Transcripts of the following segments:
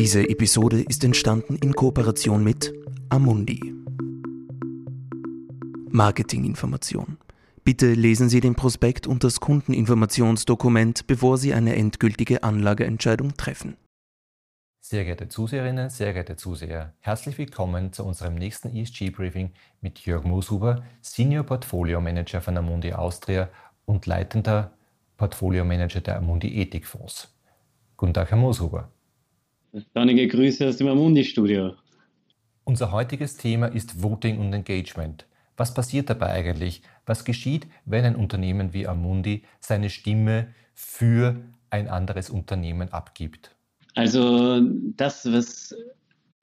Diese Episode ist entstanden in Kooperation mit Amundi. Marketinginformation. Bitte lesen Sie den Prospekt und das Kundeninformationsdokument, bevor Sie eine endgültige Anlageentscheidung treffen. Sehr geehrte Zuseherinnen, sehr geehrte Zuseher, herzlich willkommen zu unserem nächsten ESG-Briefing mit Jörg Mooshuber, Senior Portfolio Manager von Amundi Austria und leitender Portfolio Manager der Amundi Ethikfonds. Guten Tag, Herr Mooshuber. Sonnige Grüße aus dem Amundi-Studio. Unser heutiges Thema ist Voting und Engagement. Was passiert dabei eigentlich? Was geschieht, wenn ein Unternehmen wie Amundi seine Stimme für ein anderes Unternehmen abgibt? Also das, was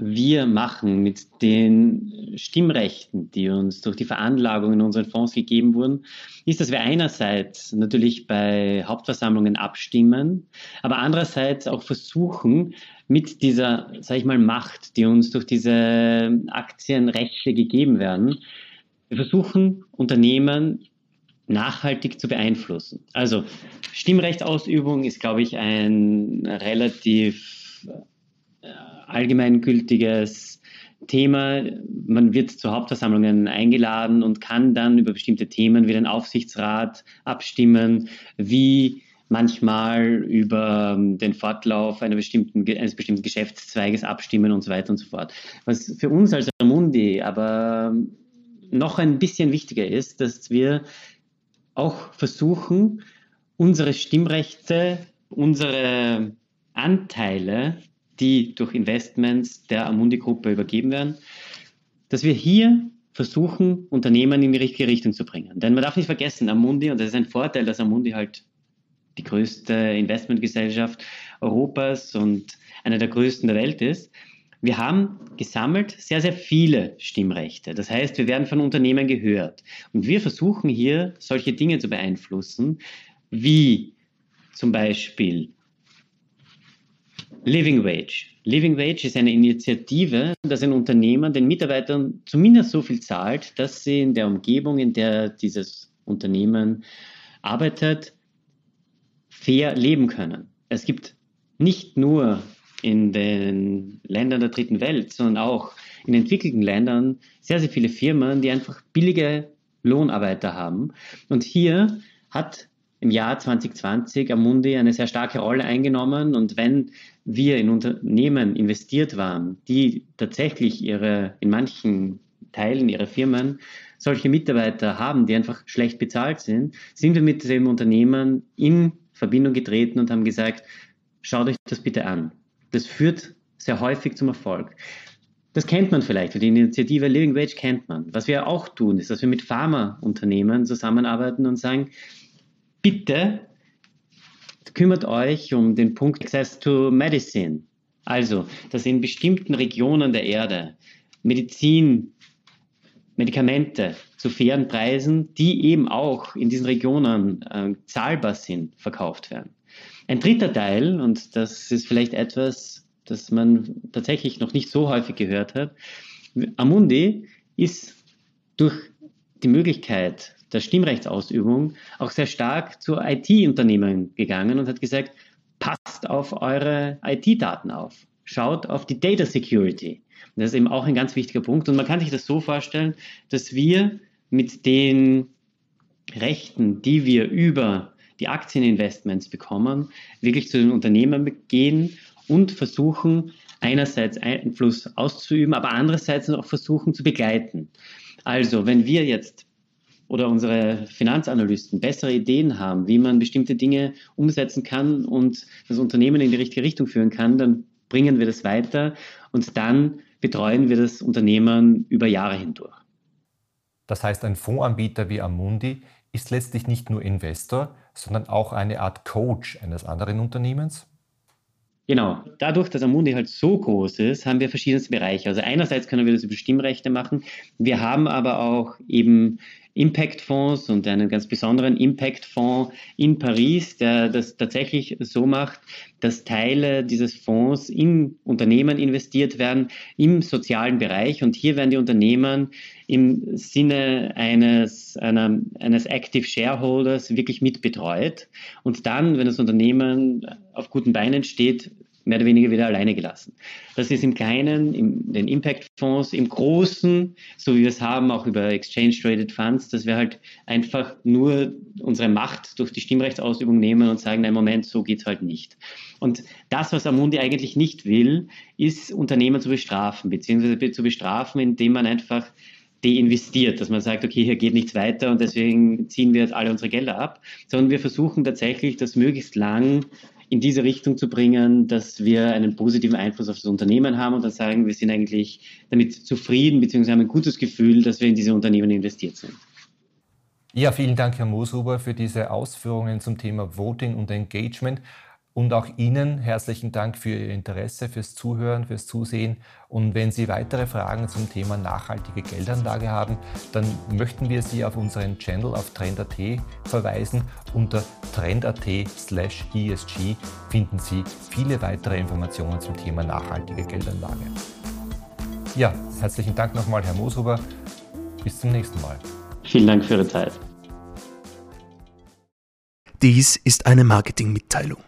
wir machen mit den Stimmrechten, die uns durch die Veranlagung in unseren Fonds gegeben wurden, ist, dass wir einerseits natürlich bei Hauptversammlungen abstimmen, aber andererseits auch versuchen, mit dieser, sage ich mal, Macht, die uns durch diese Aktienrechte gegeben werden, wir versuchen Unternehmen nachhaltig zu beeinflussen. Also Stimmrechtsausübung ist, glaube ich, ein relativ äh, allgemeingültiges Thema. Man wird zu Hauptversammlungen eingeladen und kann dann über bestimmte Themen wie den Aufsichtsrat abstimmen, wie manchmal über den Fortlauf bestimmten, eines bestimmten Geschäftszweiges abstimmen und so weiter und so fort. Was für uns als Amundi aber noch ein bisschen wichtiger ist, dass wir auch versuchen, unsere Stimmrechte, unsere Anteile, die durch Investments der Amundi-Gruppe übergeben werden, dass wir hier versuchen, Unternehmen in die richtige Richtung zu bringen. Denn man darf nicht vergessen, Amundi, und das ist ein Vorteil, dass Amundi halt die größte Investmentgesellschaft Europas und eine der größten der Welt ist, wir haben gesammelt sehr, sehr viele Stimmrechte. Das heißt, wir werden von Unternehmen gehört. Und wir versuchen hier solche Dinge zu beeinflussen, wie zum Beispiel Living Wage. Living Wage ist eine Initiative, dass ein Unternehmen den Mitarbeitern zumindest so viel zahlt, dass sie in der Umgebung, in der dieses Unternehmen arbeitet, fair leben können. Es gibt nicht nur in den Ländern der dritten Welt, sondern auch in entwickelten Ländern sehr, sehr viele Firmen, die einfach billige Lohnarbeiter haben. Und hier hat im Jahr 2020 Amundi eine sehr starke Rolle eingenommen. Und wenn wir in Unternehmen investiert waren, die tatsächlich ihre, in manchen Teilen ihrer Firmen solche Mitarbeiter haben, die einfach schlecht bezahlt sind, sind wir mit dem Unternehmen in Verbindung getreten und haben gesagt, schaut euch das bitte an. Das führt sehr häufig zum Erfolg. Das kennt man vielleicht, die Initiative Living Wage kennt man. Was wir auch tun, ist, dass wir mit Pharmaunternehmen zusammenarbeiten und sagen, bitte kümmert euch um den Punkt Access to Medicine. Also, dass in bestimmten Regionen der Erde Medizin, Medikamente zu fairen Preisen, die eben auch in diesen Regionen äh, zahlbar sind, verkauft werden. Ein dritter Teil, und das ist vielleicht etwas, das man tatsächlich noch nicht so häufig gehört hat, Amundi ist durch die Möglichkeit der Stimmrechtsausübung auch sehr stark zu IT-Unternehmen gegangen und hat gesagt, passt auf eure IT-Daten auf, schaut auf die Data Security. Das ist eben auch ein ganz wichtiger Punkt. Und man kann sich das so vorstellen, dass wir mit den Rechten, die wir über die Aktieninvestments bekommen, wirklich zu den Unternehmen gehen und versuchen, einerseits Einfluss auszuüben, aber andererseits auch versuchen zu begleiten. Also, wenn wir jetzt oder unsere Finanzanalysten bessere Ideen haben, wie man bestimmte Dinge umsetzen kann und das Unternehmen in die richtige Richtung führen kann, dann bringen wir das weiter und dann betreuen wir das Unternehmen über Jahre hindurch. Das heißt, ein Fondsanbieter wie Amundi ist letztlich nicht nur Investor, sondern auch eine Art Coach eines anderen Unternehmens? Genau. Dadurch, dass Amundi halt so groß ist, haben wir verschiedenste Bereiche. Also einerseits können wir das über Stimmrechte machen. Wir haben aber auch eben Impact-Fonds und einen ganz besonderen Impact-Fonds in Paris, der das tatsächlich so macht, dass Teile dieses Fonds in Unternehmen investiert werden im sozialen Bereich. Und hier werden die Unternehmen im Sinne eines, einer, eines Active Shareholders wirklich mitbetreut. Und dann, wenn das Unternehmen auf guten Beinen steht, mehr oder weniger wieder alleine gelassen. Das ist im Kleinen, in den Impact-Fonds, im Großen, so wie wir es haben, auch über Exchange-Traded Funds, dass wir halt einfach nur unsere Macht durch die Stimmrechtsausübung nehmen und sagen, nein, Moment, so geht es halt nicht. Und das, was Amundi eigentlich nicht will, ist Unternehmen zu bestrafen, beziehungsweise zu bestrafen, indem man einfach deinvestiert, dass man sagt, okay, hier geht nichts weiter und deswegen ziehen wir jetzt alle unsere Gelder ab, sondern wir versuchen tatsächlich, das möglichst lang in diese Richtung zu bringen, dass wir einen positiven Einfluss auf das Unternehmen haben und dann sagen, wir sind eigentlich damit zufrieden bzw. haben ein gutes Gefühl, dass wir in diese Unternehmen investiert sind. Ja, vielen Dank, Herr Mooshuber, für diese Ausführungen zum Thema Voting und Engagement. Und auch Ihnen herzlichen Dank für Ihr Interesse, fürs Zuhören, fürs Zusehen. Und wenn Sie weitere Fragen zum Thema nachhaltige Geldanlage haben, dann möchten wir Sie auf unseren Channel auf Trend.at verweisen. Unter trend.at slash ESG finden Sie viele weitere Informationen zum Thema nachhaltige Geldanlage. Ja, herzlichen Dank nochmal, Herr Mooshuber. Bis zum nächsten Mal. Vielen Dank für Ihre Zeit. Dies ist eine Marketingmitteilung.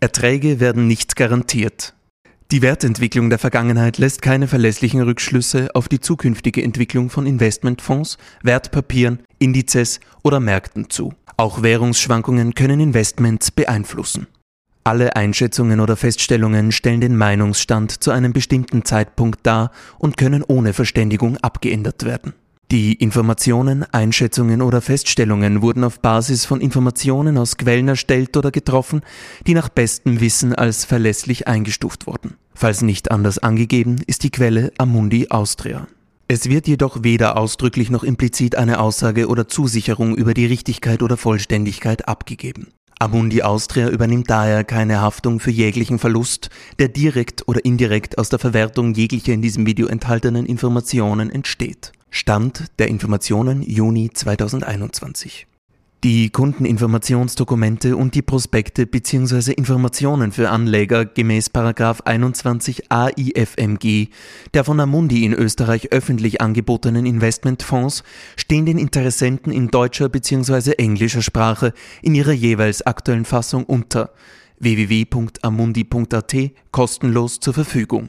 Erträge werden nicht garantiert. Die Wertentwicklung der Vergangenheit lässt keine verlässlichen Rückschlüsse auf die zukünftige Entwicklung von Investmentfonds, Wertpapieren, Indizes oder Märkten zu. Auch Währungsschwankungen können Investments beeinflussen. Alle Einschätzungen oder Feststellungen stellen den Meinungsstand zu einem bestimmten Zeitpunkt dar und können ohne Verständigung abgeändert werden. Die Informationen, Einschätzungen oder Feststellungen wurden auf Basis von Informationen aus Quellen erstellt oder getroffen, die nach bestem Wissen als verlässlich eingestuft wurden. Falls nicht anders angegeben, ist die Quelle Amundi Austria. Es wird jedoch weder ausdrücklich noch implizit eine Aussage oder Zusicherung über die Richtigkeit oder Vollständigkeit abgegeben. Amundi Austria übernimmt daher keine Haftung für jeglichen Verlust, der direkt oder indirekt aus der Verwertung jeglicher in diesem Video enthaltenen Informationen entsteht. Stand der Informationen Juni 2021. Die Kundeninformationsdokumente und die Prospekte bzw. Informationen für Anleger gemäß 21 AIFMG der von Amundi in Österreich öffentlich angebotenen Investmentfonds stehen den Interessenten in deutscher bzw. englischer Sprache in ihrer jeweils aktuellen Fassung unter www.amundi.at kostenlos zur Verfügung.